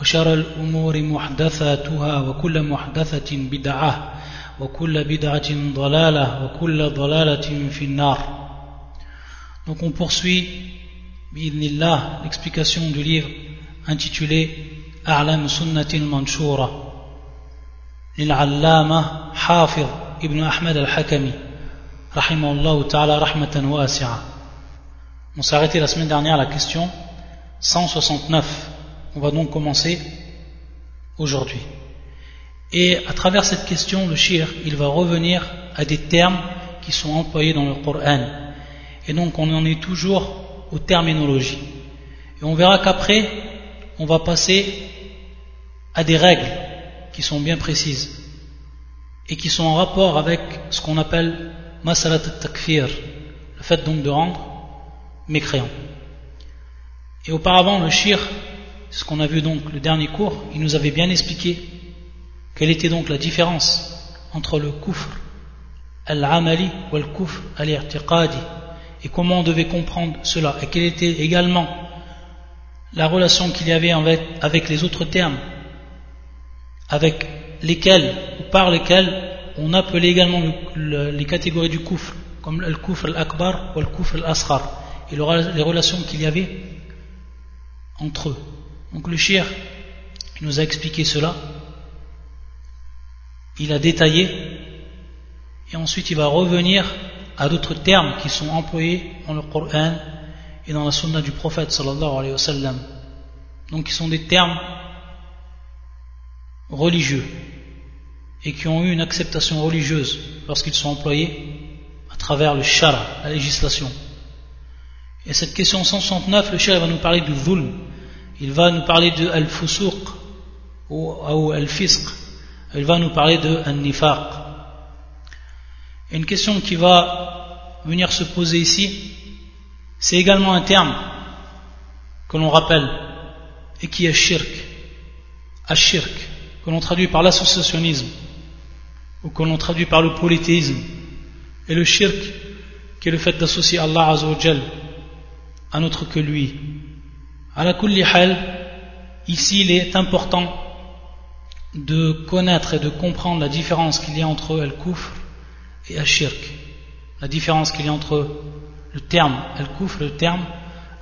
وشر الأمور محدثاتها وكل محدثة بدعة وكل بدعة ضلالة وكل ضلالة في النار. Donc on poursuit, بإذن الله, l'explication du livre intitulé أعلام سنة المنشورة للعلامة حافظ ابن أحمد الحكمي رحمه الله تعالى رحمة واسعة On s'est arrêté la semaine dernière à la question 169 On va donc commencer aujourd'hui. Et à travers cette question, le shir, il va revenir à des termes qui sont employés dans le Coran. Et donc on en est toujours aux terminologies. Et on verra qu'après, on va passer à des règles qui sont bien précises et qui sont en rapport avec ce qu'on appelle masalat al-takfir, le fait donc de rendre mécréant. Et auparavant, le shir, ce qu'on a vu donc le dernier cours, il nous avait bien expliqué quelle était donc la différence entre le kufr al-amali ou le kufr al-i'tiqadi et comment on devait comprendre cela et quelle était également la relation qu'il y avait avec, les autres termes avec lesquels ou par lesquels on appelait également le, le, les catégories du kufr comme le kufr al-akbar ou le kufr al-asghar et les relations qu'il y avait entre eux donc le shir nous a expliqué cela, il a détaillé, et ensuite il va revenir à d'autres termes qui sont employés dans le Coran et dans la sunna du prophète. Donc qui sont des termes religieux et qui ont eu une acceptation religieuse lorsqu'ils sont employés à travers le shara, la législation. Et cette question 169, le shir va nous parler du zulm, il va nous parler de al-fusuq ou, al-fisq, il va nous parler de al-nifaq. Une question qui va venir se poser ici, c'est également un terme que l'on rappelle et qui est shirk, al-shirk, que l'on traduit par l'associationnisme ou que l'on traduit par le polythéisme. Et le shirk, qui est le fait d'associer Allah Azzawajal à notre que lui. À la kulli hal, ici il est important de connaître et de comprendre la différence qu'il y a entre al-kufr et al-shirk. La différence qu'il y a entre le terme al-kufr et le terme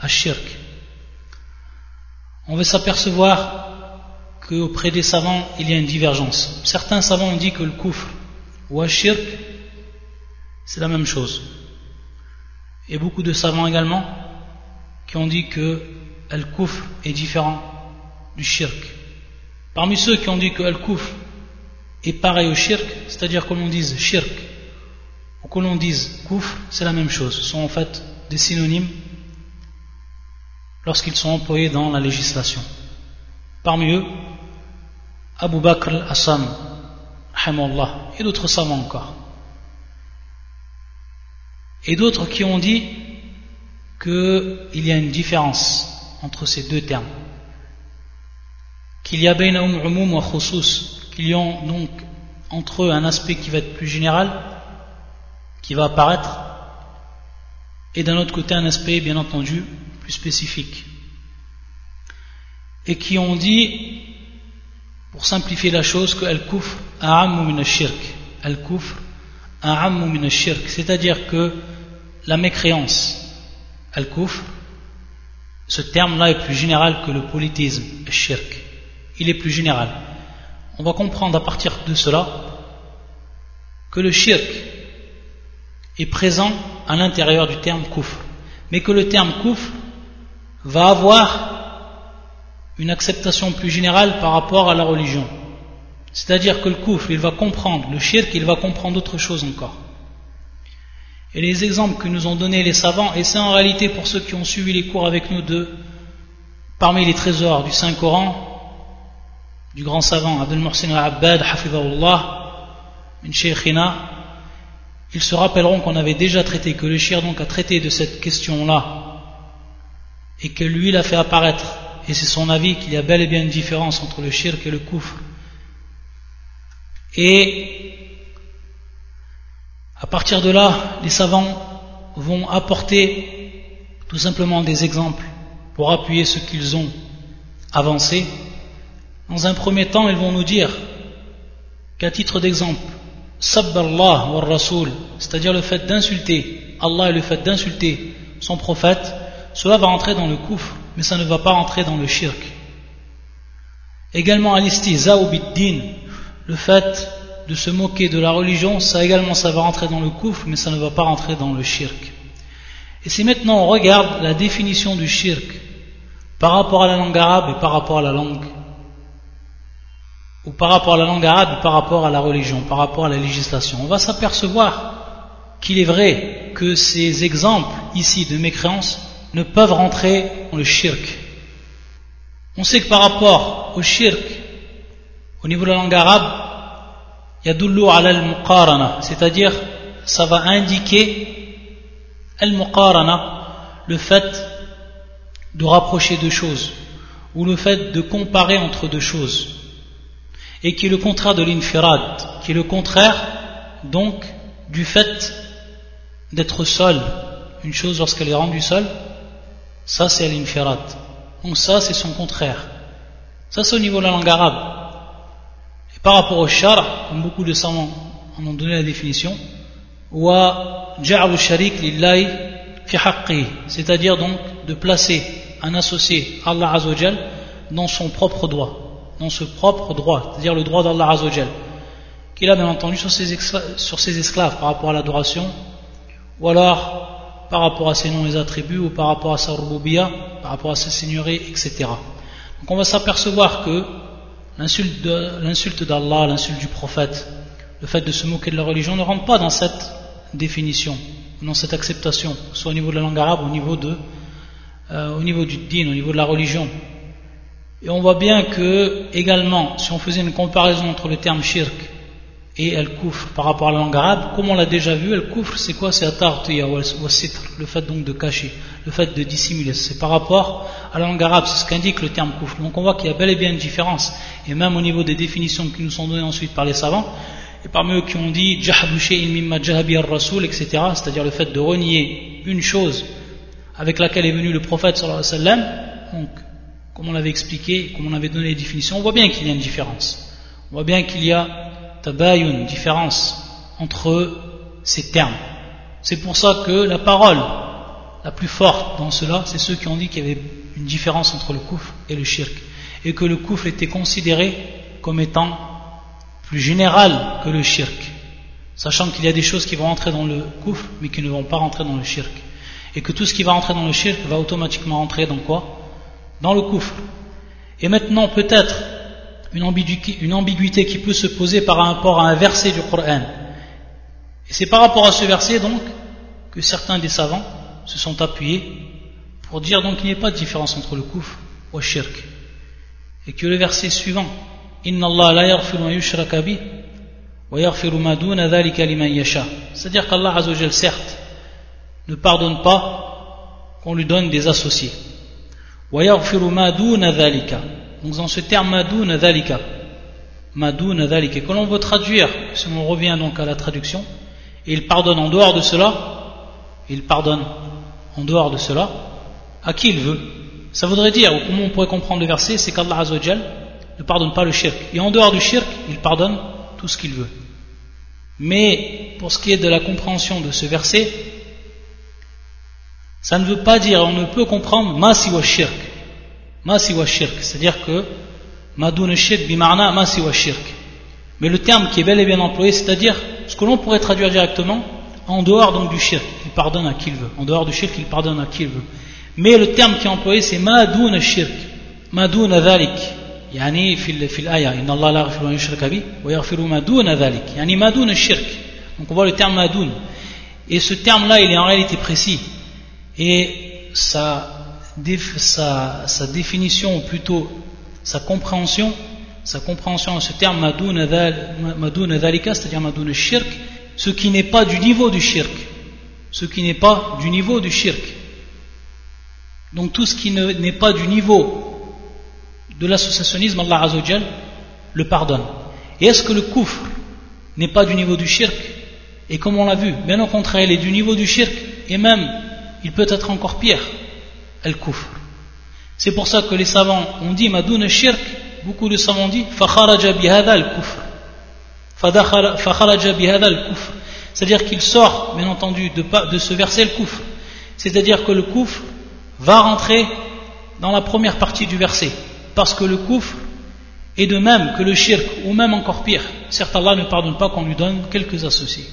al-shirk. On veut s'apercevoir qu'auprès des savants, il y a une divergence. Certains savants ont dit que le kufr ou al-shirk, c'est la même chose. Et beaucoup de savants également qui ont dit que Al-Kufr est différent du shirk. Parmi ceux qui ont dit que Al-Kufr est pareil au shirk, c'est-à-dire que l'on dise shirk ou que l'on dise kufr, c'est la même chose. Ce sont en fait des synonymes lorsqu'ils sont employés dans la législation. Parmi eux, Abu Bakr al-Assam, et d'autres savants encore. Et d'autres qui ont dit qu'il y a une différence entre ces deux termes. Qu'il y a umum wa qu'il y a donc entre eux un aspect qui va être plus général, qui va apparaître, et d'un autre côté un aspect bien entendu plus spécifique. Et qui ont dit, pour simplifier la chose, que al-kufr a'ammu min shirk Al-kufr a'ammu min shirk C'est-à-dire que la mécréance, al-kufr, ce terme-là est plus général que le polythéisme, le shirk. Il est plus général. On va comprendre à partir de cela que le shirk est présent à l'intérieur du terme kufr, mais que le terme kufr va avoir une acceptation plus générale par rapport à la religion. C'est-à-dire que le kufr, il va comprendre, le shirk, il va comprendre autre chose encore. Et les exemples que nous ont donnés les savants, et c'est en réalité pour ceux qui ont suivi les cours avec nous de, parmi les trésors du Saint-Coran, du grand savant Abdel Mohsin al-Abbad, Hafidahullah, min Sheikhina, ils se rappelleront qu'on avait déjà traité, que le shir donc a traité de cette question-là, et que lui l'a fait apparaître, et c'est son avis qu'il y a bel et bien une différence entre le shirk et le kufr. Et à partir de là, les savants vont apporter tout simplement des exemples pour appuyer ce qu'ils ont avancé. Dans un premier temps, ils vont nous dire qu'à titre d'exemple, sabballah wa rasoul, c'est-à-dire le fait d'insulter Allah et le fait d'insulter son prophète, cela va entrer dans le kufr, mais ça ne va pas entrer dans le shirk. Également, al-istihza din, le fait de se moquer de la religion, ça également ça va rentrer dans le kufr, mais ça ne va pas rentrer dans le shirk. Et si maintenant on regarde la définition du shirk par rapport à la langue arabe et par rapport à la langue, ou par rapport à la langue arabe et par rapport à la religion, par rapport à la législation, on va s'apercevoir qu'il est vrai que ces exemples ici de mécréance ne peuvent rentrer dans le shirk. On sait que par rapport au shirk, au niveau de la langue arabe, yadullu ala al-muqarana, c'est-à-dire ça va indiquer al-muqarana, le fait de rapprocher deux choses, ou le fait de comparer entre deux choses, et qui est le contraire de l'infirad, qui est le contraire donc du fait d'être seul. Une chose lorsqu'elle est rendue seule, ça c'est l'infirad. Donc ça c'est son contraire. Ça c'est au niveau de la langue arabe. Par rapport au char, comme beaucoup de savants en ont donné la définition, c'est-à-dire donc de placer un associé Allah Azzawajal dans son propre droit, dans ce propre droit, c'est-à-dire le droit d'Allah Azzawajal, qu'il a bien entendu sur ses, esclaves par rapport à l'adoration, ou alors par rapport à ses noms et attributs, ou par rapport à sa rububiya, par rapport à sa seigneurie, etc. Donc on va s'apercevoir que l'insulte d'Allah, l'insulte du prophète, le fait de se moquer de la religion ne rentre pas dans cette définition, dans cette acceptation, soit au niveau de la langue arabe, au niveau, de, euh, au niveau du din, au niveau de la religion. Et on voit bien que, également, si on faisait une comparaison entre le terme shirk et al-kufr par rapport à la langue arabe, comme on l'a déjà vu, al-kufr c'est quoi C'est ou le fait donc de cacher, le fait de dissimuler. C'est par rapport à la langue arabe, c'est ce qu'indique le terme kufr. Donc on voit qu'il y a bel et bien une différence, et même au niveau des définitions qui nous sont données ensuite par les savants, et parmi eux qui ont dit etc., c'est-à-dire le fait de renier une chose avec laquelle est venu le prophète sallallahu alayhi wa donc comme on l'avait expliqué, comme on avait donné les définitions, on voit bien qu'il y a une différence. On voit bien qu'il y a une différence entre ces termes. C'est pour ça que la parole la plus forte dans cela, c'est ceux qui ont dit qu'il y avait une différence entre le kouf et le shirk, et que le kouf était considéré comme étant plus général que le shirk, sachant qu'il y a des choses qui vont rentrer dans le kouf, mais qui ne vont pas rentrer dans le shirk, et que tout ce qui va rentrer dans le shirk va automatiquement rentrer dans quoi? Dans le kouf. Et maintenant, peut-être, une ambiguïté, qui peut se poser par rapport à un verset du Coran. Et c'est par rapport à ce verset donc que certains des savants se sont appuyés pour dire donc qu'il n'y a pas de différence entre le kouf et le shirk. Et que le verset suivant, Inna Allah la ma. C'est-à-dire qu'Allah Azzawajal certes ne pardonne pas qu'on lui donne des associés. Wa ma donc dans ce terme madoun dhalika, madoun dhalika, que l'on veut traduire, si on revient donc à la traduction, il pardonne en dehors de cela, il pardonne en dehors de cela, à qui il veut. Ça voudrait dire, ou comment on pourrait comprendre le verset, c'est qu'Allah Azzawajal ne pardonne pas le shirk. Et en dehors du shirk, il pardonne tout ce qu'il veut. Mais pour ce qui est de la compréhension de ce verset, ça ne veut pas dire, on ne peut comprendre ma wa shirk ma siwa shirk, c'est-à-dire que madoun shirk bimarna ma siwa shirk. Mais le terme qui est bel et bien employé, c'est-à-dire ce que l'on pourrait traduire directement en dehors donc du shirk, il pardonne à qui il veut. En dehors du shirk, il pardonne à qui il veut. Mais le terme qui est employé, c'est madoun shirk, madoun dhalik. يعني في في الآية إن الله لا يغفر أن يشرك به ويغفر ما دون ذلك يعني ما دون الشرك donc on voit le terme madoun et ce terme là il est en réalité précis et ça sa, définition, ou plutôt sa compréhension, sa compréhension de ce terme madoun dhalika, c'est-à-dire madoun shirk, ce qui n'est pas du niveau du shirk. Ce qui n'est pas du niveau du shirk. Donc tout ce qui n'est pas du niveau de l'associationnisme, Allah Azzawajal le pardonne. Et est-ce que le kufr n'est pas du niveau du shirk? Et comme on l'a vu, bien au contraire, il est du niveau du shirk, et même, il peut être encore pire, C'est pour ça que les savants ont dit Madoun shirk, beaucoup de savants ont dit Fakharaja bihada al kufr. kufr. C'est-à-dire qu'il sort, bien entendu, de, de ce verset le kufr. C'est-à-dire que le kufr va rentrer dans la première partie du verset. Parce que le kufr est de même que le shirk, ou même encore pire. Certes, Allah ne pardonne pas qu'on lui donne quelques associés.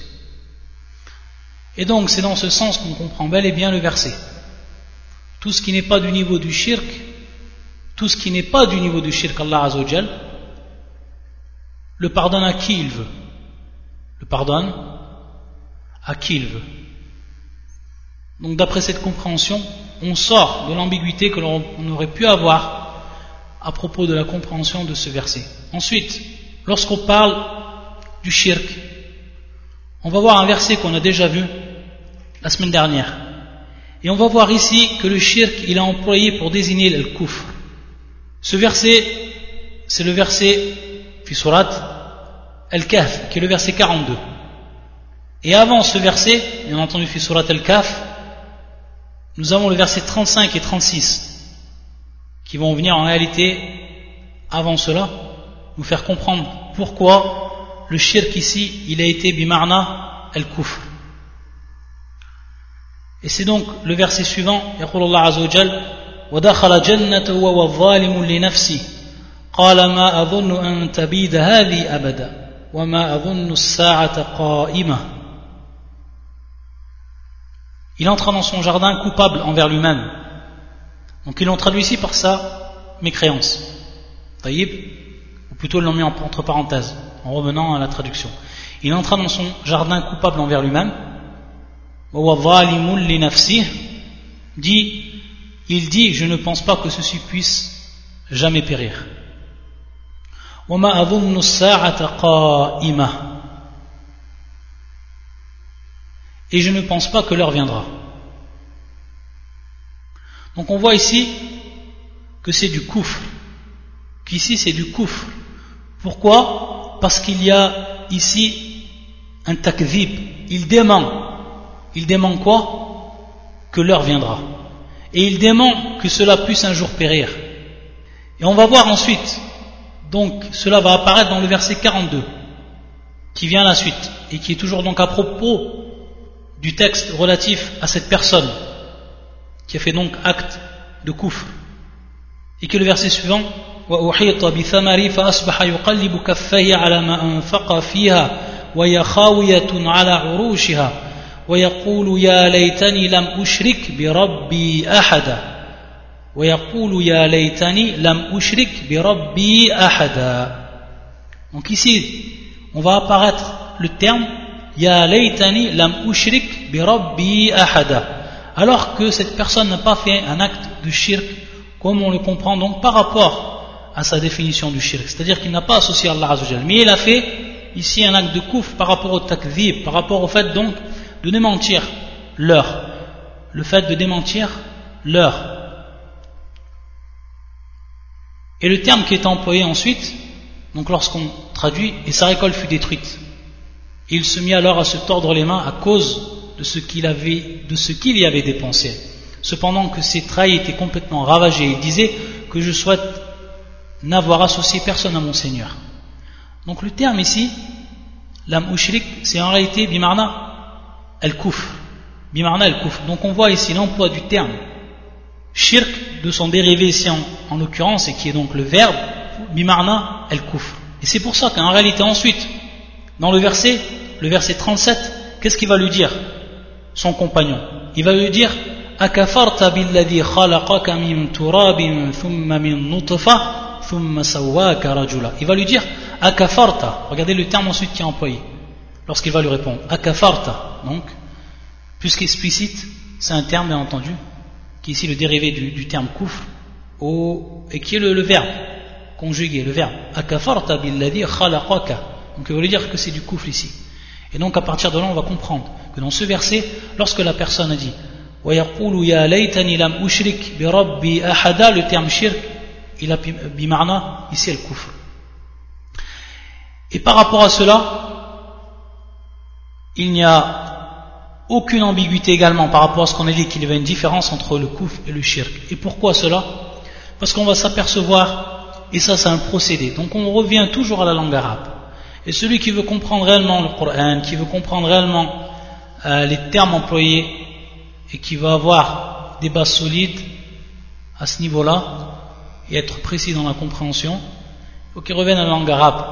Et donc, c'est dans ce sens qu'on comprend bel et bien le verset. Tout ce qui n'est pas du niveau du shirk, tout ce qui n'est pas du niveau du shirk, Allah Azzawajal, le pardonne à qui il veut. Le pardonne à qui il veut. Donc d'après cette compréhension, on sort de l'ambiguïté que l'on aurait pu avoir à propos de la compréhension de ce verset. Ensuite, lorsqu'on parle du shirk, on va voir un verset qu'on a déjà vu la semaine dernière. Et on va voir ici que le shirk, il a employé pour désigner le kufr. Ce verset, c'est le verset Fisurat al-Kahf, qui est le verset 42. Et avant ce verset, bien entendu Fisurat al-Kahf, nous avons le verset 35 et 36 qui vont venir en réalité, avant cela, nous faire comprendre pourquoi le shirk ici, il a été bimarna al-kufr. Et c'est donc le verset suivant, يقول الله عز وجل ودخل جنته وهو ظالم لنفسه قال ما أظن أن تبيد هذه أبدا وما أظن الساعة قائمة il entra dans son jardin coupable envers lui-même. Donc ils l'ont traduit ici par sa mécréance. Taïb, ou plutôt ils l'ont mis entre parenthèses, en revenant à la traduction. Il entra dans son jardin coupable envers lui-même. Dit, il dit, je ne pense pas que ceci puisse jamais périr. et je ne pense pas que l'heure viendra. Donc on voit ici que c'est du koufr, qu'ici c'est du koufr. Pourquoi? Parce qu'il y a ici un takvib, il dément. Il dément quoi Que l'heure viendra. Et il dément que cela puisse un jour périr. Et on va voir ensuite, donc cela va apparaître dans le verset 42, qui vient à la suite, et qui est toujours donc à propos du texte relatif à cette personne qui a fait donc acte de kouf et que le verset suivant وأحيط بثمري فأصبح يقلب كفيه على ما أنفق فيها وهي خاوية على عروشها ويقول يا ليتني لم أشرك بربي أحدا ويقول يا ليتني لم أشرك بربي أحدا Donc ici, on va apparaître le terme Ya laytani lam ushrik bi rabbi ahada. Alors que cette personne n'a pas fait un acte de shirk, comme on le comprend donc par rapport à sa définition du shirk. C'est-à-dire qu'il n'a pas associé Allah Azzawajal. Mais il a fait ici un acte de kouf par rapport au takdhib, par rapport au fait donc de démentir l'heure. Le fait de démentir l'heure. Et le terme qui est employé ensuite, donc lorsqu'on traduit, et sa récolte fut détruite il se mit alors à se tordre les mains à cause de ce qu'il avait, de ce qu'il y avait dépensé. Cependant que ses traits étaient complètement ravagés, il disait que je souhaite n'avoir associé personne à mon Seigneur. Donc le terme ici, l'âme ushrik, c'est en réalité bimarna el kouf. Bimarna el kouf. Donc on voit ici l'emploi du terme shirk de son dérivé ici en, l'occurrence et qui est donc le verbe bimarna el kouf. Et c'est pour ça qu'en réalité ensuite, dans le verset, le verset 37, qu'est-ce qu'il va lui dire Son compagnon. Il va lui dire أكفرت بالذي خلقك من تراب ثم من نطفة ثم سواك رجلا. Il va lui dire Akafarta. Regardez le terme ensuite qui est employé. Lorsqu'il va lui répondre Akafarta. Donc, puisqu'explicite, c'est un terme bien entendu, qui est ici le dérivé du, terme kufr, et qui est le, le verbe. conjugué, le verbe. Akafarta billadhi khalaqaka. Donc il veut dire que c'est du kufr ici. Et donc à partir de là, on va comprendre que dans ce verset, lorsque la personne a dit ويقول يا ليتني لم أشرك بربي أحدا le terme shirk il a bimarna ici le kufr et par rapport à cela il n'y a aucune ambiguïté également par rapport à ce qu'on a dit qu'il y avait une différence entre le kufr et le shirk. Et pourquoi cela? Parce qu'on va s'apercevoir et ça c'est un procédé. Donc on revient toujours à la langue arabe. Et celui qui veut comprendre réellement le Coran qui veut comprendre réellement euh, les termes employés et qui va avoir des bases solides à ce niveau-là et être précis dans la compréhension, il faut qu'il revienne à la langue arabe.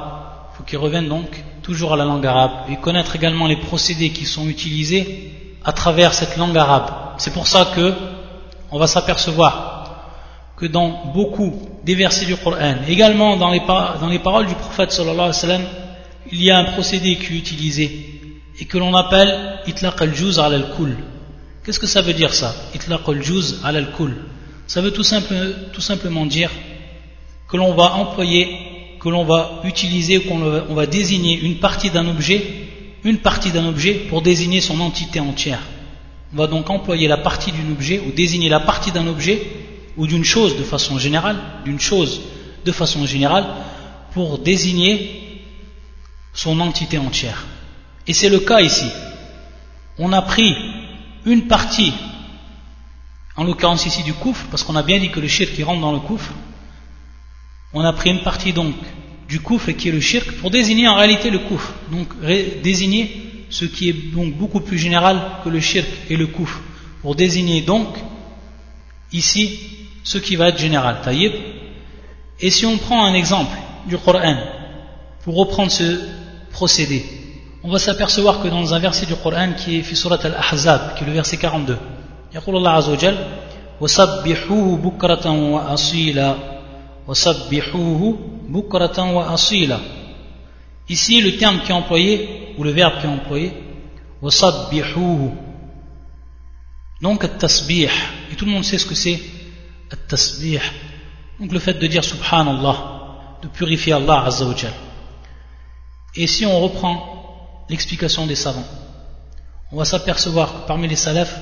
Il faut qu'il revienne donc toujours à la langue arabe et connaître également les procédés qui sont utilisés à travers cette langue arabe. C'est pour ça que on va s'apercevoir que dans beaucoup des versets du Coran, également dans les, dans les paroles du prophète sallallahu alayhi wa sallam, il y a un procédé qui est utilisé et que l'on appelle itlaq al-juz al-kul. Qu'est-ce que ça veut dire ça Itlaq al-juz al-kul. Ça veut tout, tout, simplement dire que l'on va employer, que l'on va utiliser, qu'on va, désigner une partie d'un objet, une partie d'un objet pour désigner son entité entière. On va donc employer la partie d'un objet ou désigner la partie d'un objet ou d'une chose de façon générale, d'une chose de façon générale pour désigner son entité entière. Et c'est le cas ici. On a pris une partie, en l'occurrence ici du coufre, parce qu'on a bien dit que le shirk qui rentre dans le coufre, on a pris une partie donc du coufre qui est le shirk pour désigner en réalité le coufre. Donc désigner ce qui est donc beaucoup plus général que le shirk et le coufre. Pour désigner donc ici ce qui va être général. Taïb. Et si on prend un exemple du Coran pour reprendre ce procédé, on va s'apercevoir que dans un verset du Coran qui est surat al-Ahzab, qui est le verset 42, يقول الله عز وجل وسبحوه بكرة وأصيلا وسبحوه بكرة وأصيلا Ici, le terme qui est employé, ou le verbe qui est employé, donc, tasbih. Et tout le monde sait ce que c'est, tasbih. Donc, le fait de dire subhanallah, de purifier Allah Azza Et si on reprend l'explication des savants, on va s'apercevoir que parmi les salafs,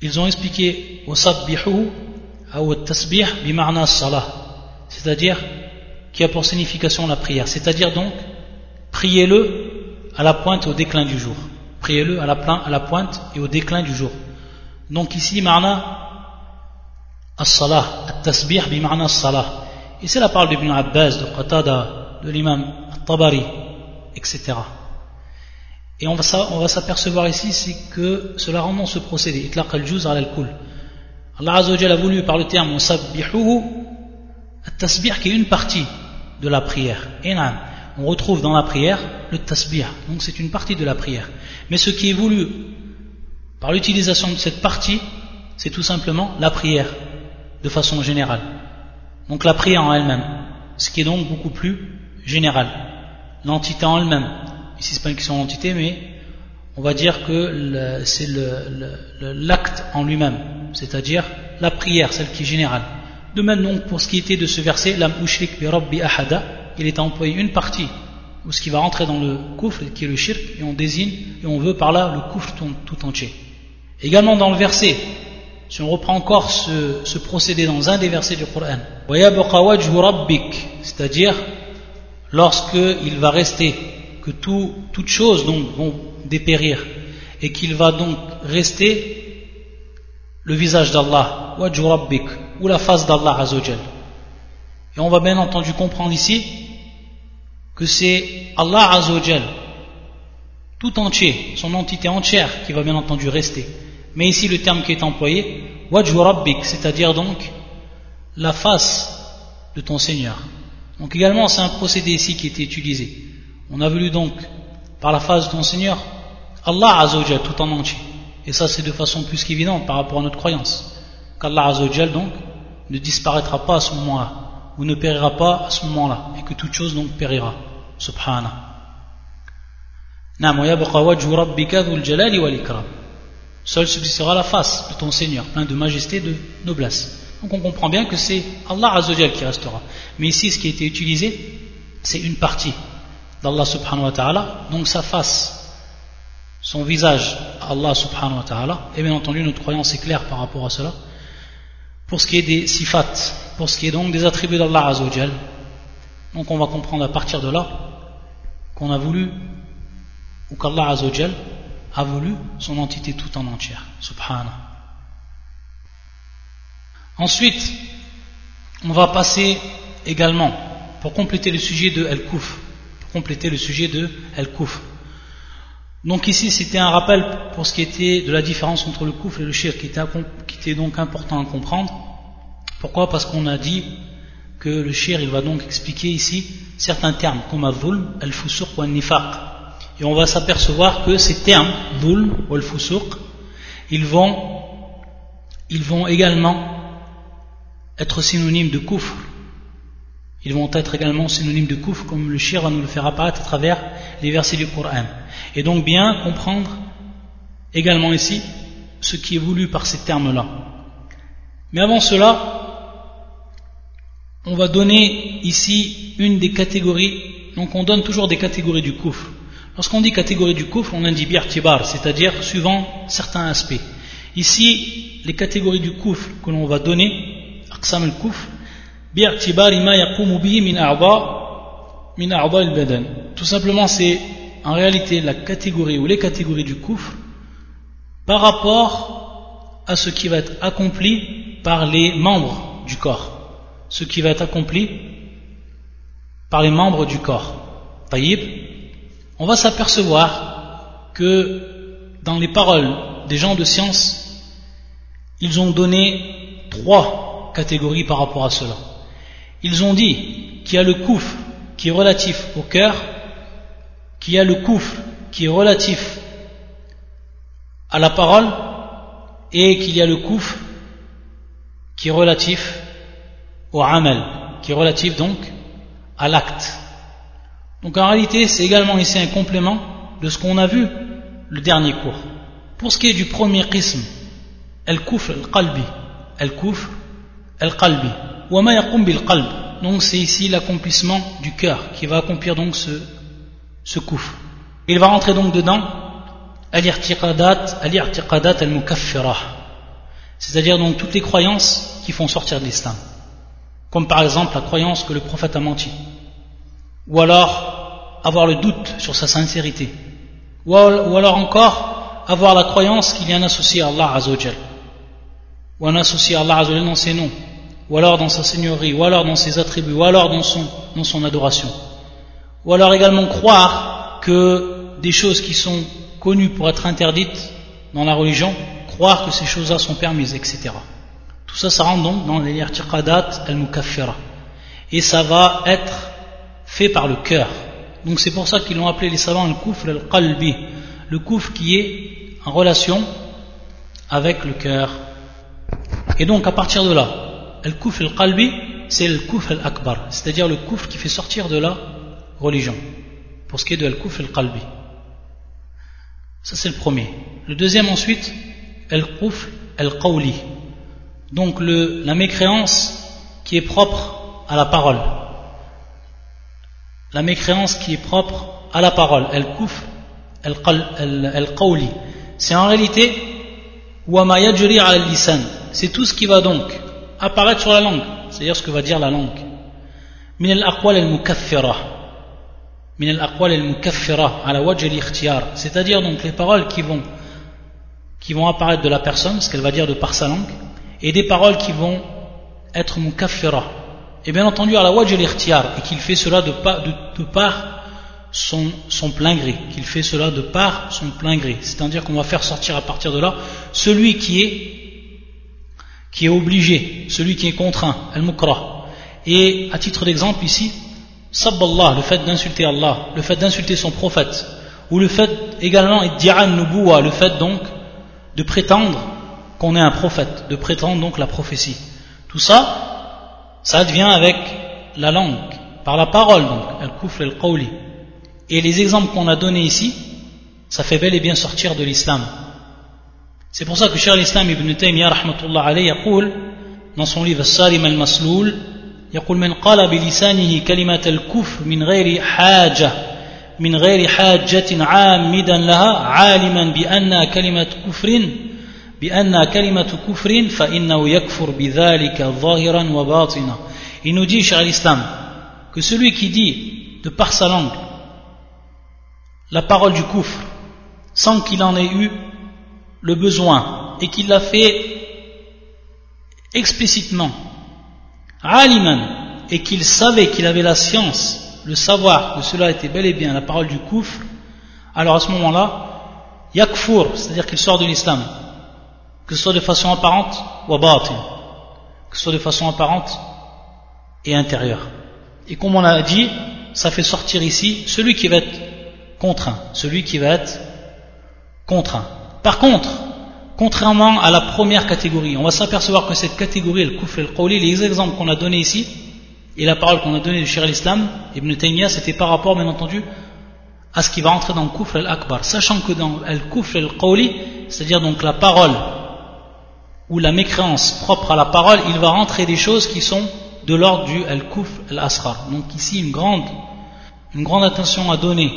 ils ont expliqué c'est-à-dire qui a pour signification la prière, c'est-à-dire donc priez-le à la pointe et au déclin du jour. Priez-le à la, pointe et au déclin du jour. Donc ici, marna as-salah, as-salah. Et c'est la parole d'Ibn Abbas, de Qatada, de l'imam tabari etc. Et on va, s'apercevoir ici, que cela rend ce procédé. Itlaq al-juz al-kul. Allah a voulu par le terme sabbihuhu at-tasbih qui est une partie de la prière. Et on retrouve dans la prière le tasbih. Donc c'est une partie de la prière. Mais ce qui est voulu par l'utilisation de cette partie, c'est tout simplement la prière de façon générale. Donc la prière en elle-même, ce qui est donc beaucoup plus général l'entité en elle-même. Ici, c'est pas une question d'entité, mais on va dire que c'est l'acte en lui-même, c'est-à-dire la prière, celle qui est générale. De même, donc, pour ce qui était de ce verset, Lam ushrik bi rabbi ahada, il est employé une partie, ou ce qui va rentrer dans le kufr, qui est le shirk, et on désigne, et on veut par là le kufr tout, entier. Également dans le verset, si on reprend encore ce, ce procédé dans un des versets du Coran, c'est-à-dire lorsqu'il va rester que tout, toutes choses donc, vont dépérir et qu'il va donc rester le visage d'Allah ou la face d'Allah Azzawajal. Et on va bien entendu comprendre ici que c'est Allah Azzawajal tout entier, son entité entière qui va bien entendu rester. Mais ici le terme qui est employé, c'est-à-dire donc la face de ton Seigneur. Donc également, c'est un procédé ici qui était utilisé. On a voulu donc, par la phase de ton Seigneur, Allah Azzawajal tout en entier. Et ça, c'est de façon plus qu'évidente par rapport à notre croyance. Qu'Allah Azzawajal, donc, ne disparaîtra pas à ce moment-là, ou ne périra pas à ce moment-là, et que toute chose, donc, périra. Subhana. Seul subsistera la face de ton Seigneur, plein de majesté, de noblesse. Donc on comprend bien que c'est Allah Azzawajal qui restera. Mais ici, ce qui a été utilisé, c'est une partie d'Allah subhanahu wa ta'ala, donc sa face, son visage, Allah subhanahu wa ta'ala, et bien entendu notre croyance est claire par rapport à cela. Pour ce qui est des sifat, pour ce qui est donc des attributs d'Allah Azzawajal, donc on va comprendre à partir de là qu'on a voulu, ou qu'Allah Azzawajal a voulu son entité tout en entière, subhanahu. Ensuite, on va passer également, pour compléter le sujet de El-Kouf, compléter le sujet de El-Kouf. Donc ici, c'était un rappel pour ce qui était de la différence entre le Kouf et le Shir, qui était, donc important à comprendre. Pourquoi? Parce qu'on a dit que le Shir, il va donc expliquer ici certains termes, comme Al-Dhulm, Al-Fusuq ou Al-Nifaq. Et on va s'apercevoir que ces termes, Dhulm ou Al-Fusuq, ils vont, ils vont également être synonymes de kufr. Ils vont être également synonymes de kouf, comme le shir va nous le faire apparaître à travers les versets du Coran. Et donc bien comprendre également ici ce qui est voulu par ces termes-là. Mais avant cela, on va donner ici une des catégories, donc on donne toujours des catégories du kouf. Lorsqu'on dit catégorie du kouf, on indique tibar, c'est-à-dire suivant certains aspects. Ici, les catégories du kouf que l'on va donner, aqsam al-kouf, باعتبار ما يقوم به من أعضاء من أعضاء البدن tout simplement c'est en réalité la catégorie ou les catégories du kufr par rapport à ce qui va être accompli par les membres du corps ce qui va être accompli par les membres du corps Taïb, on va s'apercevoir que dans les paroles des gens de science ils ont donné trois catégorie par rapport à cela. Ils ont dit qu'il y a le kouf qui est relatif au cœur, qu'il y a le kouf qui est relatif à la parole, et qu'il y a le kouf qui est relatif au amal, qui est relatif donc à l'acte. Donc en réalité, c'est également ici un complément de ce qu'on a vu le dernier cours. Pour ce qui est du premier qism, el-kufr al-qalbi, el-kufr al-qalbi. Donc c'est ici l'accomplissement du cœur qui va accomplir donc ce, ce Il va rentrer donc dedans. C'est-à-dire donc toutes les croyances qui font sortir de l'islam. Comme par exemple la croyance que le prophète a menti. Ou alors avoir le doute sur sa sincérité. Ou alors encore avoir la croyance qu'il y a un associé à Allah Azzawajal. Ou un associé à Allah Azzawajal dans ses noms ou alors dans sa seigneurie, ou alors dans ses attributs, ou alors dans son, dans son adoration. Ou alors également croire que des choses qui sont connues pour être interdites dans la religion, croire que ces choses-là sont permises, etc. Tout ça, ça rentre donc dans les irtiqadat al-mukaffira. Et ça va être fait par le cœur. Donc c'est pour ça qu'ils l'ont appelé les savants le kufr al-qalbi. Le kufr qui est en relation avec le cœur. Et donc à partir de là, Al-Kuf al-Qalbi, c'est le Kuf al-Akbar, c'est-à-dire le Kuf qui fait sortir de la religion, pour ce qui est de Al-Kuf al-Qalbi. Ça c'est le premier. Le deuxième ensuite, Al-Kuf al-Qawli, donc la mécréance qui est propre à la parole. La mécréance qui est propre à la parole, Al-Kuf al-Qawli. C'est en réalité, c'est tout ce qui va donc apparaître sur la langue, c'est-à-dire ce que va dire la langue. Al-aqwal al-mukaffira ala wajh al c'est-à-dire donc les paroles qui vont qui vont apparaître de la personne, ce qu'elle va dire de par sa langue, et des paroles qui vont être mukaffira. Et bien entendu à la wajh al et qu'il fait cela de, par, de, par son, son plein gré, qu'il fait cela de par son plein gré. C'est-à-dire qu'on va faire sortir à partir de là celui qui est qui est obligé, celui qui est contraint, al-mukra. Et à titre d'exemple ici, sabballah, le fait d'insulter Allah, le fait d'insulter son prophète, ou le fait également, nubuwa, le fait donc de prétendre qu'on est un prophète, de prétendre donc la prophétie. Tout ça, ça devient avec la langue, par la parole donc, al-kufr al-qawli. Et les exemples qu'on a donnés ici, ça fait bel et bien sortir de l'islam. C'est pour ça que cher l'islam ibn Taymiyyah rahmatullah alayhi يقول dans son livre Sarim al-Masloul يقول من قال بلسانه كلمة الكفر من غير حاجة من غير حاجة عامدا لها عالما بأن كلمة كفر بأن كلمة كفر فإنه يكفر بذلك ظاهرا وباطنا Il nous dit, cher l'islam, que celui qui dit de par sa langue la parole du kufr sans qu'il en ait eu le besoin et qu'il l'a fait explicitement, aliman, et qu'il savait qu'il avait la science, le savoir que cela était bel et bien la parole du kufr, alors à ce moment-là, yakfur, c'est-à-dire qu'il sort de l'islam, que ce soit de façon apparente ou batin, que ce soit de façon apparente et intérieure. Et comme on a dit, ça fait sortir ici celui qui va être contraint, celui qui va être contraint. Par contre, contrairement à la première catégorie, on va s'apercevoir que cette catégorie, le kufr qawli, les exemples qu'on a donnés ici, et la parole qu'on a donnée de Shir al-Islam, Ibn Taymiyyah, c'était par rapport, bien entendu, à ce qui va entrer dans le kufr al-akbar. Sachant que dans le kufr al-qawli, c'est-à-dire donc la parole, ou la mécréance propre à la parole, il va rentrer des choses qui sont de l'ordre du al-kufr al-asghar. Donc ici, une grande attention à donner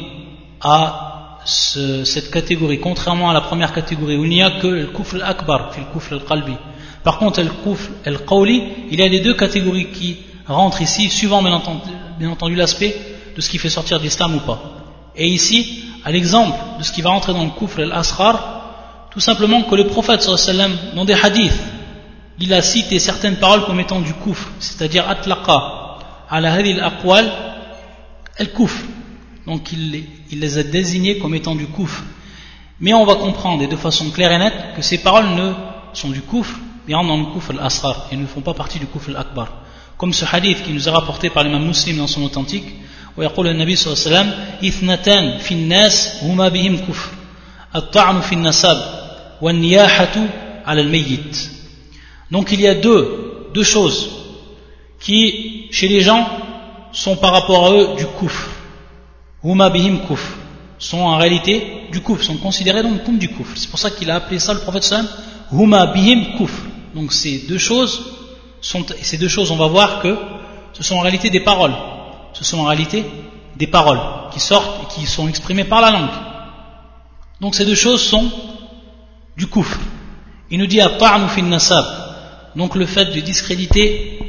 à cette catégorie, contrairement à la première catégorie où il n'y a que le kufr al-akbar, le kufr al-qalbi. Par contre, le kufr al-qawli, il y a les deux catégories qui rentrent ici, suivant bien entendu, l'aspect de ce qui fait sortir d'islam ou pas. Et ici, à l'exemple de ce qui va rentrer dans le kufr al-asghar, tout simplement que le prophète dans des hadiths, il a cité certaines paroles comme étant du kufr, c'est-à-dire atlaqa ala hadil aqwal al-kufr. Donc il, les a désignés comme étant du kouf. Mais on va comprendre, et de façon claire et nette, que ces paroles ne sont du kouf, mais rentrent dans le kouf al-asrar, et ne font pas partie du kouf al-akbar. Comme ce hadith qui nous est rapporté par l'imam muslim dans son authentique, où il le Nabi sallallahu alayhi wa sallam, إثنتان في الناس هما بهم كفر الطعن في النسب والنياحة على الميت Donc il y a deux, deux choses qui, chez les gens, sont par rapport à eux du kouf huma bihim kufr, sont en réalité du kufr, sont considérés comme du kufr. C'est pour ça qu'il a appelé ça le prophète sallam, huma bihim kufr. Donc ces deux choses sont, ces deux choses, on va voir que ce sont en réalité des paroles. Ce sont en réalité des paroles qui sortent et qui sont exprimées par la langue. Donc ces deux choses sont du kufr. Il nous dit à fin nasab, donc le fait de discréditer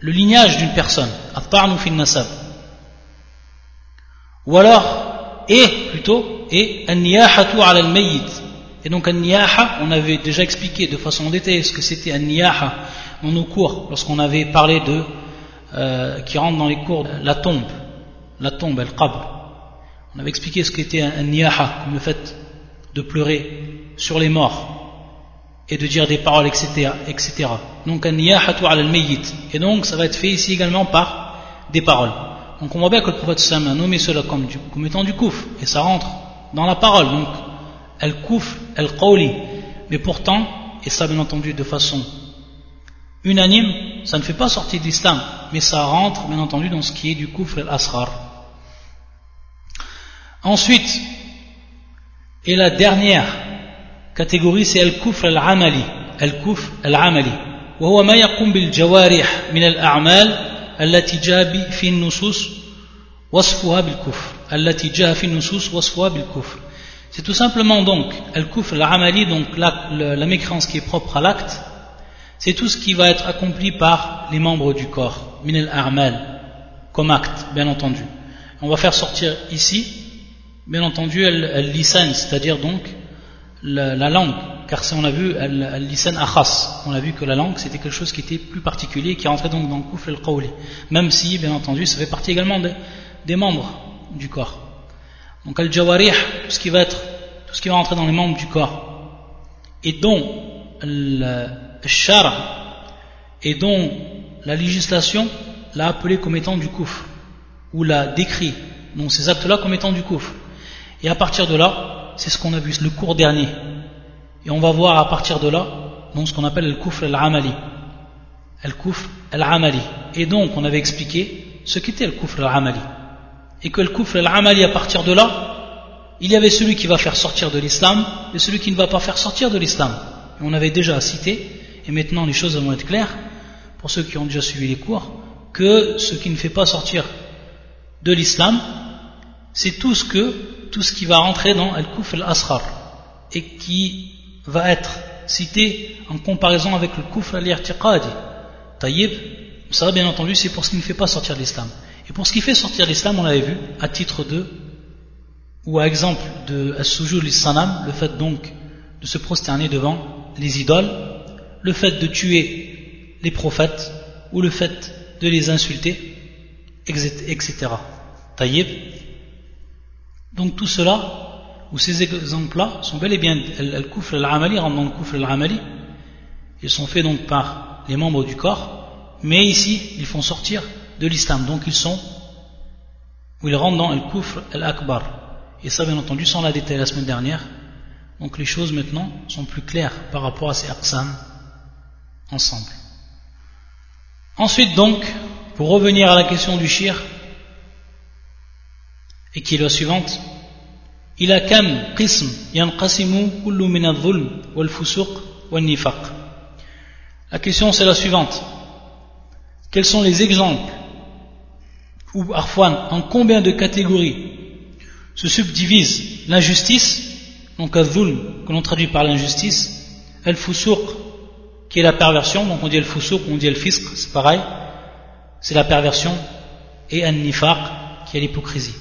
le lignage d'une personne, à fin nasab. Ou alors, et plutôt, et an-niyahatu al-mayyit. Et donc an-niyaha, on avait déjà expliqué de façon détaillée ce que c'était an-niyaha dans nos cours, lorsqu'on avait parlé de, euh, qui rentre dans les cours, la tombe, la tombe, al-qabr. On avait expliqué ce qu'était an-niyaha, comme le fait de pleurer sur les morts et de dire des paroles, etc. etc. Donc ala al-mayyit. Et donc ça va être fait ici également par des paroles Donc on voit bien que le prophète Sam a nommé cela comme, du, comme étant du kouf, et ça rentre dans la parole, donc el kouf, el qawli. Mais pourtant, et ça bien entendu de façon unanime, ça ne fait pas sortir d'islam, mais ça rentre bien entendu dans ce qui est du kouf el asrar. Ensuite, et la dernière catégorie, c'est el kouf el amali, el kouf el amali. وهو ما يقوم بالجوارح من الأعمال التي جاء في النصوص وصفها بالكفر التي جاء في النصوص وصفها بالكفر c'est tout simplement donc al-kufr al-amali donc la, la mécréance qui est propre à l'acte c'est tout ce qui va être accompli par les membres du corps min al-a'mal comme acte bien entendu on va faire sortir ici bien entendu al-lisan c'est-à-dire donc la, la langue car on a vu al-lisan akhas, on a vu que la langue c'était quelque chose qui était plus particulier, qui rentrait donc dans le kufr al-qawli, même si bien entendu ça fait partie également des, membres du corps. Donc al-jawarih, tout ce qui va être, tout ce qui va rentrer dans les membres du corps, et dont le shara, et dont la législation l'a appelé comme étant du kufr, ou l'a décrit, donc ces actes-là comme étant du kufr. Et à partir de là, c'est ce qu'on a vu, le cours dernier, et on va voir à partir de là, donc ce qu'on appelle le kufr al-amali. Le kufr al-amali. Et donc, on avait expliqué ce qu'était le kufr al-amali. Et que le kufr al-amali, à partir de là, il y avait celui qui va faire sortir de l'islam et celui qui ne va pas faire sortir de l'islam. On avait déjà cité, et maintenant les choses vont être claires, pour ceux qui ont déjà suivi les cours, que ce qui ne fait pas sortir de l'islam, c'est tout ce que, tout ce qui va rentrer dans al-kufr al-asghar et qui va être cité en comparaison avec le kufr al-irtiqadi. Taïb, ça bien entendu, c'est pour ce qui ne fait pas sortir l'islam. Et pour ce qui fait sortir l'islam, on l'avait vu, à titre de, ou à exemple de as-sujud sanam le fait donc de se prosterner devant les idoles, le fait de tuer les prophètes, ou le fait de les insulter, etc. Taïb. Donc tout cela, ou ces exemples-là, sont bel et bien al-kufr al-amali, rentrent dans le kufr al-amali. Ils sont faits donc par les membres du corps, mais ici, ils font sortir de l'islam. Donc ils sont, ou ils rentrent dans al-kufr al-akbar. Et ça, bien entendu, sans la détailler la semaine dernière. Donc les choses maintenant sont plus claires par rapport à ces aqsam ensemble. Ensuite donc, pour revenir à la question du shir, et qui est la suivante, qism yanqasimu kullu min al-dhulm wal fusuq wal nifaq. La question c'est la suivante. Quels sont les exemples ou parfois en combien de catégories se subdivise l'injustice, donc al-dhulm que l'on traduit par l'injustice, al-fusuq qui est la perversion, donc on dit al-fusuq, on dit al-fisq, c'est pareil, c'est la perversion, et al-nifaq qui est l'hypocrisie.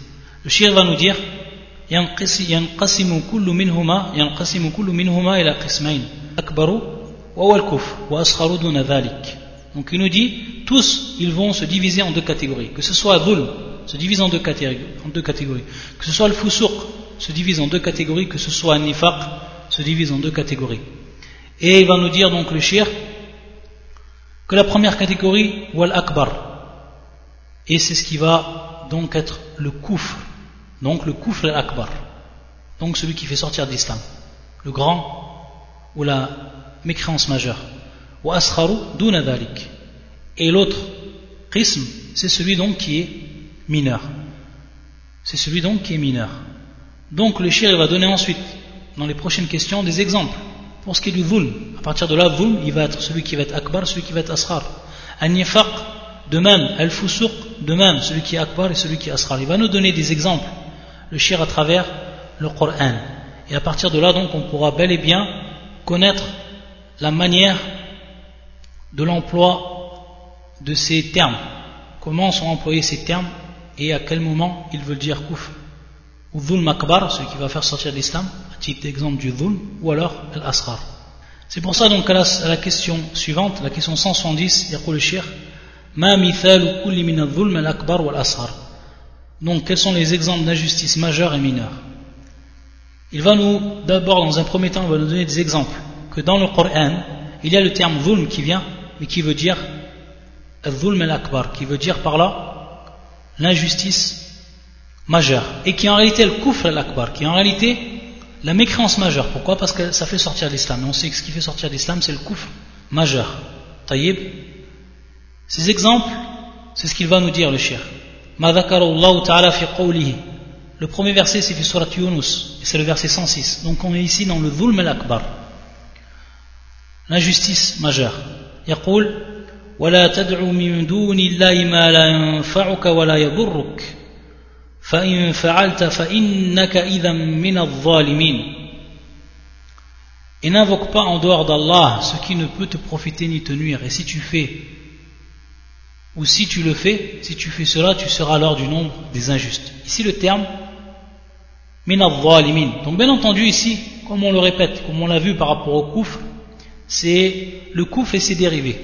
Le shir va nous dire ينقسم كل منهما ينقسم كل منهما إلى قسمين أكبر وهو الكفر وأصغر دون ذلك donc il nous dit tous ils vont se diviser en deux catégories que ce soit dhulm se divise en deux catégories, en deux catégories. que ce soit le fusuq se divise en deux catégories que ce soit le nifaq se divise en deux catégories et il va nous dire donc le shir que la première catégorie wal akbar et c'est ce qui va donc être le kufr donc le kufr al-akbar. Donc celui qui fait sortir d'islam. Le grand ou la mécréance majeure. Wa askharu duna dhalik. Et l'autre qism, c'est celui donc qui est mineur. C'est celui donc qui est mineur. Donc le shir va donner ensuite, dans les prochaines questions, des exemples. Pour ce qui est du dhulm, à partir de là, dhulm, il va être celui qui va être akbar, celui qui va être ashar. An-nifaq, de même, al-fusuq, de même, celui qui est akbar et celui qui est ashar. Il va nous donner des exemples le shir à travers le Coran. Et à partir de là, donc, on pourra bel et bien connaître la manière de l'emploi de ces termes. Comment sont employés ces termes et à quel moment ils veulent dire kouf. Ou dhulm akbar, ce qui va faire sortir l'islam, à titre d'exemple du dhulm, ou alors al-asrar. C'est pour ça donc à la, question suivante, la question 170, il y a le shir, ma mithalu kulli min al-dhulm al-akbar wal-asrar. Donc, quels sont les exemples d'injustice majeure et mineure Il va nous, d'abord, dans un premier temps, il va nous donner des exemples. Que dans le Coran, il y a le terme zulm qui vient, mais qui veut dire al-zulm al-akbar, qui veut dire par là l'injustice majeure. Et qui en réalité le kufr al-akbar, qui en réalité la mécréance majeure. Pourquoi? Parce que ça fait sortir l'islam. Et on sait que ce qui fait sortir l'islam, c'est le kufr majeur. Taïb. Ces exemples, c'est ce qu'il va nous dire le shir. ما ذكر الله تعالى في قوله le premier verset c'est في سورة Yunus et c'est le verset 106 donc on est ici dans le ظلم الأكبر l'injustice majeure يقول ولا تدع من دون الله ما لا ينفعك ولا يضرك فإن فعلت فإنك إذا من الظالمين Et n'invoque pas en dehors d'Allah ce qui ne peut te profiter ni te nuire. Et si tu fais ou si tu le fais, si tu fais cela, tu seras alors du nombre des injustes. Ici le terme min Donc bien entendu ici, comme on le répète, comme on l'a vu par rapport au kouf, c'est le kouf et ses dérivés.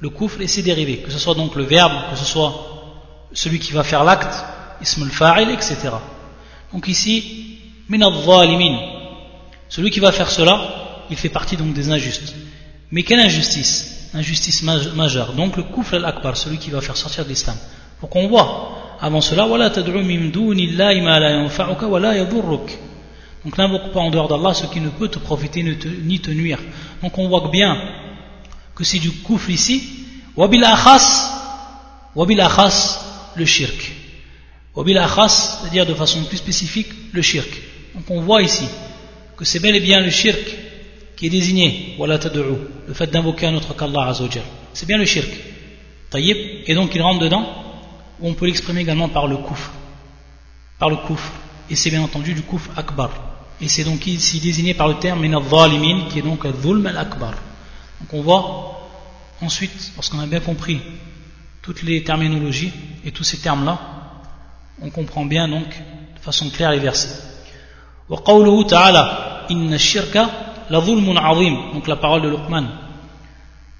Le kouf et ses dérivés, que ce soit donc le verbe, que ce soit celui qui va faire l'acte, ism al-fa'il, etc. Donc ici, min Celui qui va faire cela, il fait partie donc des injustes. Mais quelle injustice? Injustice majeure. Donc le kufr al-akbar, celui qui va faire sortir l'islam. Pour qu'on voit, avant cela, Donc n'invoque pas en dehors d'Allah ce qui ne peut te profiter ni te nuire. Donc on voit bien que c'est du kufr ici. Wabil akhas, le shirk. Wabil akhas, c'est-à-dire de façon plus spécifique, le shirk. Donc on voit ici que c'est bel et bien le shirk qui est désigné, le fait d'invoquer un autre qu'Allah Azzawajal. C'est bien le shirk. Taïb. Et donc il rentre dedans, ou on peut l'exprimer également par le kouf. Par le kouf. Et c'est bien entendu du kouf akbar. Et c'est donc ici désigné par le terme min qui est donc dhulm al-akbar. Donc on voit ensuite, lorsqu'on a bien compris toutes les terminologies et tous ces termes-là, on comprend bien donc de façon claire les versets. وقوله تعالى إن الشرك la dhulmun azim, donc la parole de Luqman,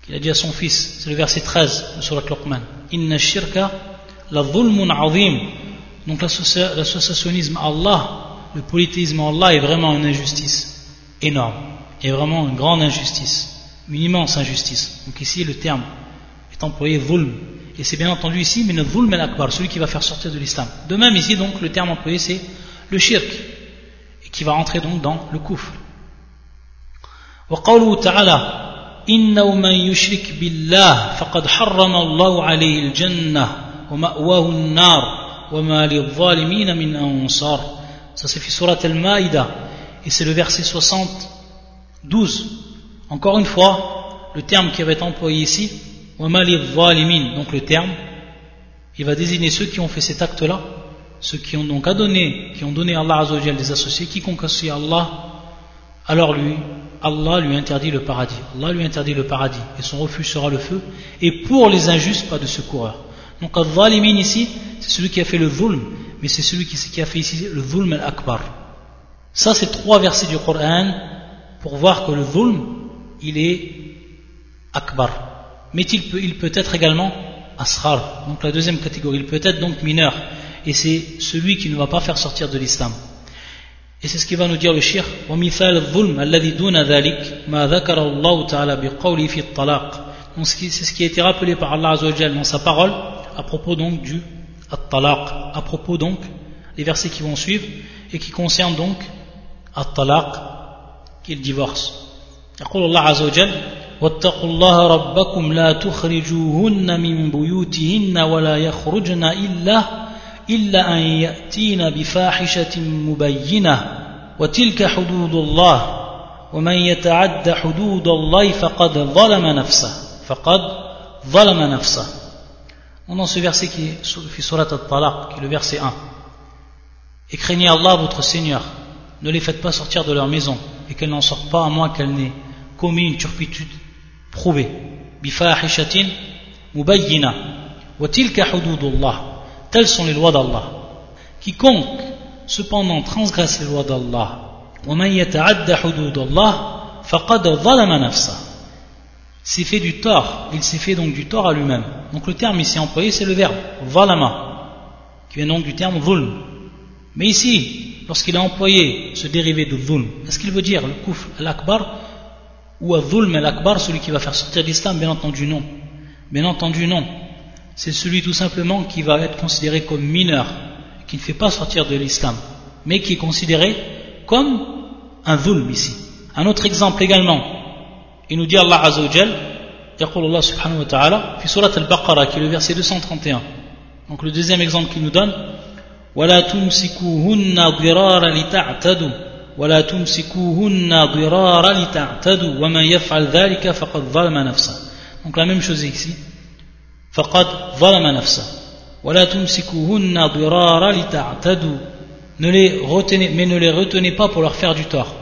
qu'il a dit à son fils, c'est le verset 13 de Surat Luqman, inna shirka la dhulmun azim, donc l'associationnisme à Allah, le polythéisme à Allah est vraiment une injustice énorme, est vraiment une grande injustice, une immense injustice. Donc ici le terme est employé dhulm, et c'est bien entendu ici, mais ne dhulm al-akbar, celui qui va faire sortir de l'islam. De même ici donc le terme employé c'est le shirk, et qui va entrer donc dans le kufr. وقوله تعالى إنه من يشرك بالله فقد حرم الله عليه الجنة ومأواه النار وما للظالمين من أنصار ça c'est fait surat al-Maïda et c'est le verset 72 encore une fois le terme qui va être employé ici donc le terme, il va désigner ceux qui ont fait cet acte-là, ceux qui ont donc donné, qui ont donné à Allah Azzawajal des associés, quiconque associe Allah, alors lui, Allah lui interdit le paradis. Allah lui interdit le paradis et son refus sera le feu. Et pour les injustes, pas de secoureur. Donc Al-Zalimin ici, c'est celui qui a fait le zulm, mais c'est celui qui, a fait ici le zulm al-akbar. Ça, c'est trois versets du Coran pour voir que le zulm, il est akbar mais il peut, être également ashar, donc la deuxième catégorie, il peut être donc mineur, et c'est celui qui ne va pas faire sortir de l'islam. Et c'est ce qui va nous dire le shir, وَمِثَالَ الظُّلْمَ الَّذِي دُونَ ذَلِكَ مَا ذَكَرَ اللَّهُ تَعَالَى بِقَوْلِهِ فِي الطَّلَاقِ Donc c'est ce qui a été rappelé par Allah Azzawajal dans sa parole, à propos donc du at-talaq, à propos donc des versets qui vont suivre, et qui concernent donc at-talaq, qui est le divorce. يقول الله عز وجل واتقوا الله ربكم لا تخرجوهن من بيوتهن ولا يخرجن إلا إلا أن يأتين بفاحشة مبينة وتلك حدود الله ومن يتعد حدود الله فقد ظلم نفسه فقد ظلم نفسه On dans ce verset qui est sur Surat al-Talaq, qui est le verset 1. Et craignez Allah, votre Seigneur. Ne les faites pas sortir de leur maison, et qu'elles n'en sortent pas à moins qu'elles n'aient commis une turpitude prouvé bifahishatin mubayyina wa tilka hududullah telles sont les lois d'Allah quiconque cependant transgresse les lois d'Allah s'est fait du tort il s'est fait donc du tort à lui-même donc le terme ici employé c'est le verbe zalama qui vient donc du terme zulm mais ici lorsqu'il a employé ce dérivé de zulm est-ce qu'il veut dire le kufr al-akbar ou à Dhulm al-Akbar, celui qui va faire sortir l'islam Bien entendu, non. Bien entendu, non C'est celui tout simplement qui va être considéré comme mineur, qui ne fait pas sortir de l'islam, mais qui est considéré comme un Dhulm ici. Un autre exemple également, il nous dit Allah Azzawajal, يقول الله سبحانه وتعالى في سورة البقرة qui est le verset 231 donc le deuxième exemple qu'il nous donne ولا تمسكوهن ضرارا لتعتدوا ولا تمسكوهن ضرارا لتعتدوا ومن يفعل ذلك فقد ظلم نفسه donc la même chose ici فقد ظلم نفسه ولا تمسكوهن ضرارا لتعتدوا ne les retenez mais ne les retenez pas pour leur faire du tort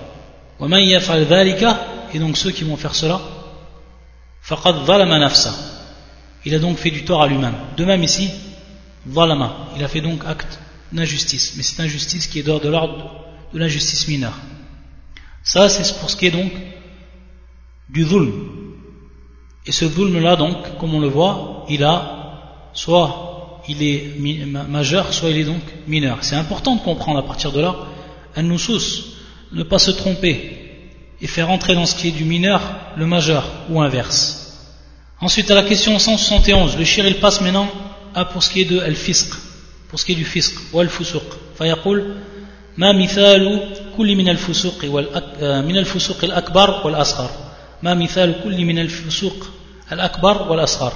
ومن يفعل ذلك et donc ceux qui vont faire cela فقد ظلم نفسه il a donc fait du tort à lui-même de même ici ظلم il a fait donc acte d'injustice mais c'est injustice qui est dehors de l'ordre de la justice mineure. Ça, c'est pour ce qui est donc du zulm. Et ce zulm-là, donc, comme on le voit, il a soit il est majeur, soit il est donc mineur. C'est important de comprendre à partir de là, un nusus, ne pas se tromper et faire entrer dans ce qui est du mineur le majeur ou inverse. Ensuite, à la question 171, le shir il passe maintenant à pour ce qui est de al-fisq, pour ce qui est du fisq, ou al-fusuq. ما مثال كل من الفسوق من الفسوق الأكبر والأصغر ما مثال كل من الفسوق الأكبر والأصغر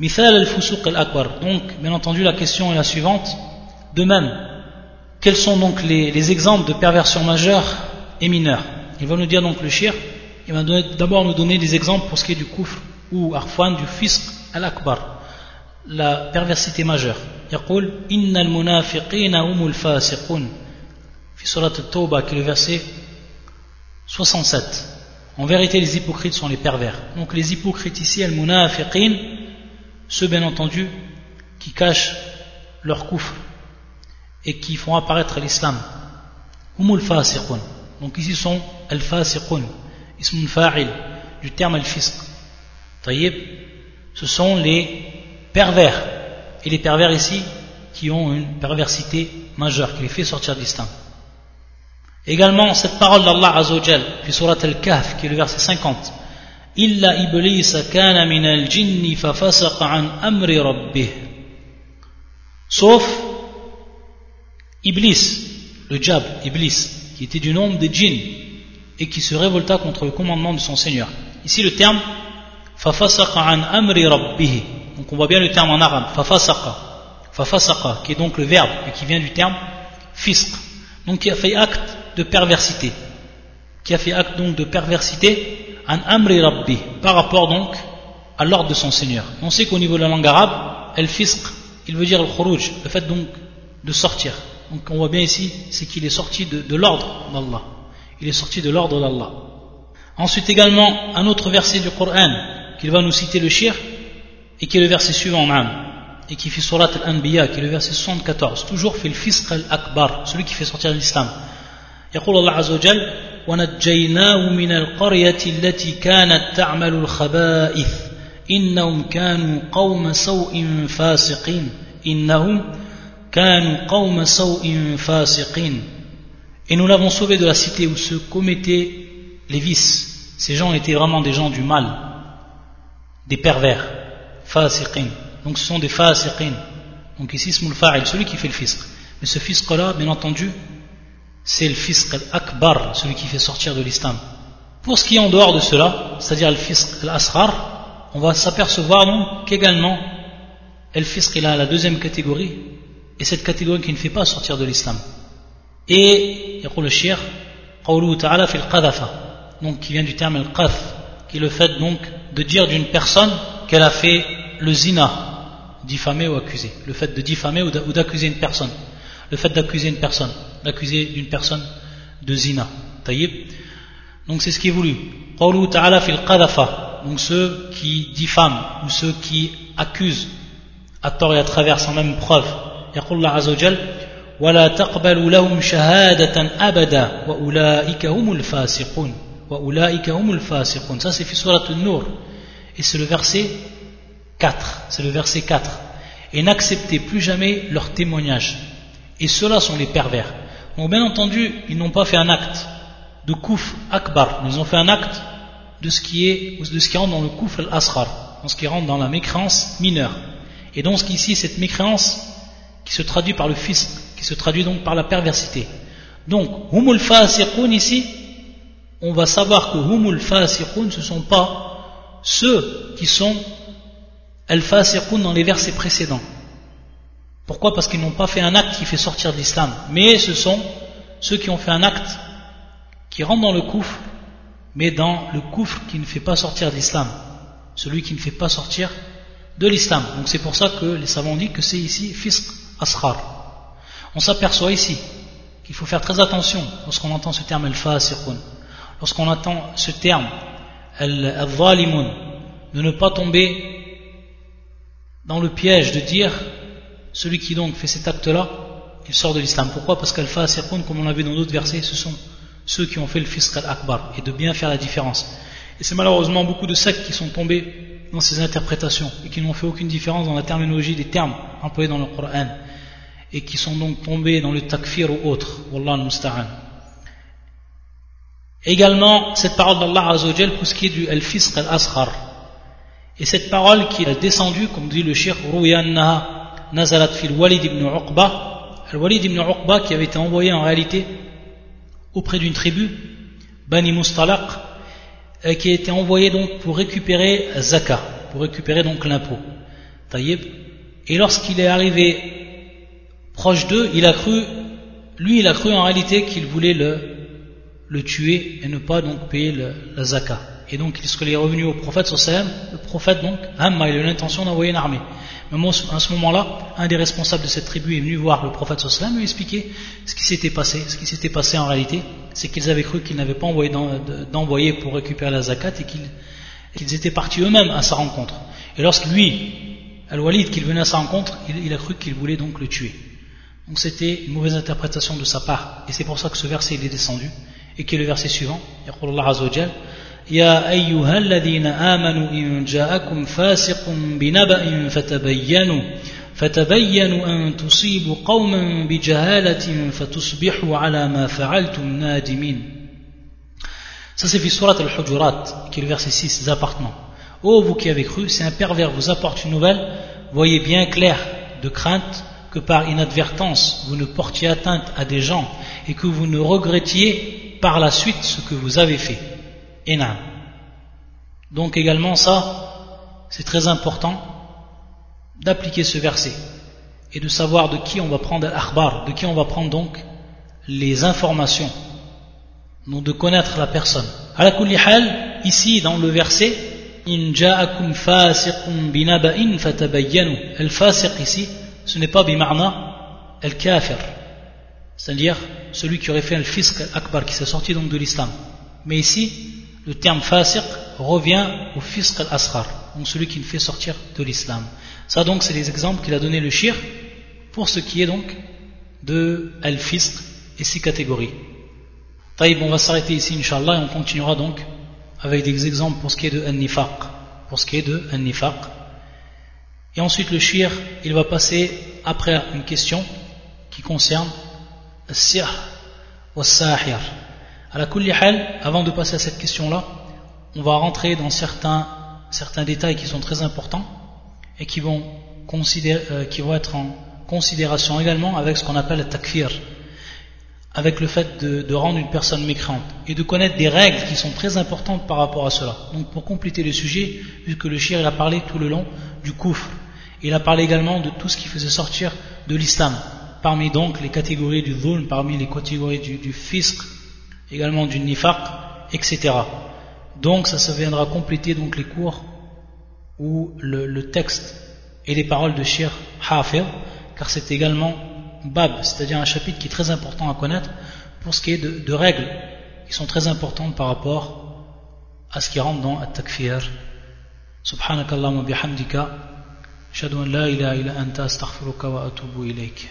مثال الفسوق الأكبر donc bien entendu la question est la suivante de même quels sont donc les, les exemples de perversion majeure et mineure il va nous dire donc le shir il va d'abord nous donner des exemples pour ce qui est du kufr ou arfan du fisq al-akbar, la perversité majeure. يقول إن المنافقين هم الفاسقون في سورة التوبة qui est le verset 67 en vérité les hypocrites sont les pervers donc les hypocrites ici al-munafiqin ceux bien entendu qui cachent leur kufr et qui font apparaître l'islam. Fasiqun donc ici sont al-fasiqun ismun fa'il du terme al-fisq. Ce sont les pervers. Et les pervers ici qui ont une perversité majeure qui les fait sortir d'islam également cette parole d'Allah Azzawajal puis surat al-Kahf qui est le verset 50 illa iblis kana min al-jinni fa an amri rabbih sauf Iblis le diable Iblis qui était du nombre des djinns et qui se révolta contre le commandement de son Seigneur ici le terme an amri rabbih donc on voit bien le terme en arabe, fafasaqa, fafasaqa, qui est donc le verbe, et qui vient du terme fisq. Donc qui a fait acte de perversité. Qui a fait acte donc de perversité an amri rabbi, par rapport donc à l'ordre de son Seigneur. On sait qu'au niveau de la langue arabe, el fisq, il veut dire le khuruj, le fait donc de sortir. Donc on voit bien ici, c'est qu'il est sorti de, l'ordre d'Allah. Il est sorti de l'ordre d'Allah. Ensuite également, un autre verset du Coran qu'il va nous citer le shir, et qui est le verset suivant et qui fait surat al-Anbiya qui est le verset 74 toujours fait le fisq al-akbar celui qui fait sortir l'islam يقول الله عز وجل ونجيناه من القرية التي كانت تعمل الخبائث إنهم كانوا قوم سوء فاسقين إنهم كانوا قوم سوء فاسقين Et nous l'avons sauvé de la cité où se commettaient les vices. Ces gens étaient vraiment des gens du mal, des pervers. fasiqin. Donc ce sont des fasiqin. Donc ici, ismul fa'il, celui qui fait le fisq. Mais ce fisq-là, bien entendu, c'est le fisq al-akbar, celui qui fait sortir de l'islam. Pour ce qui est en dehors de cela, c'est-à-dire le fisq al-asrar, on va s'apercevoir donc qu'également, le fisq il a la deuxième catégorie, et cette catégorie qui ne fait pas sortir de l'islam. Et, il y a le shir, ta'ala fil qadhafa, donc qui vient du terme al-qadh, qui est le fait donc de dire d'une personne qu'elle a fait le zina, diffamer ou accuser. Le fait de diffamer ou d'accuser une personne Le fait d'accuser une personne, d'accuser d'une personne de zina. Taïb. Donc c'est ce qui est voulu. ta'ala fil Donc ceux qui diffament ou ceux qui accusent à tort et à travers sans même preuve. يقول الله عز وجل ولا تقبلوا لهم شهادة أبدا وأولئك هم الفاسقون وأولئك هم الفاسقون ça c'est في سورة النور et c'est le verset 4. C'est le verset 4. Et n'acceptez plus jamais leur témoignage. et ceux-là sont les pervers. Donc bien entendu, ils n'ont pas fait un acte de kouf akbar, ils ont fait un acte de ce qui est, de ce qui rentre dans le kouf al-asrar, dans ce qui rentre dans la mécréance mineure. Et donc ici, cette mécréance qui se traduit par le fils, qui se traduit donc par la perversité. Donc, humul fasiqun ici, on va savoir que humul fasiqun, ce ne sont pas ceux qui sont al-fasiqun dans les versets précédents. Pourquoi Parce qu'ils n'ont pas fait un acte qui fait sortir de l'islam. Mais ce sont ceux qui ont fait un acte qui rentre dans le coufre, mais dans le coufre qui ne fait pas sortir de l'islam. Celui qui ne fait pas sortir de l'islam. Donc c'est pour ça que les savants disent que c'est ici fisq asrar. On s'aperçoit ici qu'il faut faire très attention lorsqu'on entend ce terme al-fasiqun. Lorsqu'on entend ce terme al-zalimun, de ne pas tomber dans le piège de dire celui qui donc fait cet acte-là, il sort de l'islam. Pourquoi? Parce qu'al-fasiqun, comme on l'a vu dans d'autres versets, ce sont ceux qui ont fait le fisq al-akbar, et de bien faire la différence. Et c'est malheureusement beaucoup de sectes qui sont tombés dans ces interprétations, et qui n'ont fait aucune différence dans la terminologie des termes employés dans le Coran, et qui sont donc tombés dans le takfir ou autre. Wallah al-musta'an. Également, cette parole d'Allah Azzawajal pour ce qui est du al-fisq al-asghar. Et cette parole qui est descendue, comme dit le shir, Ruyannaha nazalat fil Walid ibn Uqba, al-Walid ibn Uqba qui avait été envoyé en réalité auprès d'une tribu, Bani Mustalaq, qui a été envoyé donc pour récupérer Zaka, pour récupérer donc l'impôt. Taïb. Et lorsqu'il est arrivé proche d'eux, il a cru, lui il a cru en réalité qu'il voulait le, tuer et ne pas donc payer la zakat. Et donc, lorsqu'il est revenu au prophète, le prophète, donc, Hamma, il a eu l'intention d'envoyer une armée. À ce moment-là, un des responsables de cette tribu est venu voir le prophète sallam lui expliquer ce qui s'était passé. Ce qui s'était passé en réalité, c'est qu'ils avaient cru qu'ils n'avaient pas envoyé d'envoyer pour récupérer la zakat et qu'ils étaient partis eux-mêmes à sa rencontre. Et lorsque lui, Al-Walid, qu'il venait à sa rencontre, il, a cru qu'il voulait donc le tuer. Donc c'était une mauvaise interprétation de sa part. Et c'est pour ça que ce verset est descendu. Et qui est le verset suivant? يا أيها الذين آمنوا إن جاءكم فاسق بنبأ فتبينوا فتبينوا أن تصيبوا قوما بجهالة فتصبحوا على ما فعلتم نادمين Ça c'est surat al-Hujurat, qui est le verset 6, des appartements. Ô vous qui avez cru, si un pervers vous apporte une nouvelle, voyez bien clair de crainte que par inadvertance vous ne portiez atteinte à des gens et que vous ne regrettiez par la suite ce que vous avez fait. Enam. Donc également ça, c'est très important d'appliquer ce verset et de savoir de qui on va prendre l'akhbar, de qui on va prendre donc les informations, donc de connaître la personne. À la ici dans le verset, in ja'akum fasiqun binaba'in fatabayyanu. El fasiq ici, ce n'est pas bimarna el kafir, c'est-à-dire celui qui aurait fait le fisq akbar, qui s'est sorti donc de l'islam. Mais ici, le terme fasiq revient au fisq al-asghar, donc celui qui le fait sortir de l'islam. Ça donc c'est les exemples qu'il a donné le shir pour ce qui est donc de al-fisq et six catégories. Taïb, on va s'arrêter ici inshallah et on continuera donc avec des exemples pour ce qui est de al-nifaq, pour ce qui est de al-nifaq. Et ensuite le shir, il va passer après une question qui concerne al-sihr wa sahir à la hal, avant de passer à cette question-là, on va rentrer dans certains, certains détails qui sont très importants et qui vont, euh, qui vont être en considération également avec ce qu'on appelle le takfir, avec le fait de, rendre une personne mécréante et de connaître des règles qui sont très importantes par rapport à cela. Donc pour compléter le sujet, vu que le shir a parlé tout le long du kufr, il a parlé également de tout ce qui faisait sortir de l'islam, parmi donc les catégories du dhulm, parmi les catégories du, du fisq, également du nifaq, etc. Donc ça, ça viendra compléter donc les cours où le, texte et les paroles de Shir Hafir, car c'est également Bab, c'est-à-dire un chapitre qui est très important à connaître pour ce qui est de, règles qui sont très importantes par rapport à ce qui rentre dans At-Takfir. Subhanakallahumma bihamdika, la ilaha illa anta astaghfiruka wa atubu ilayk.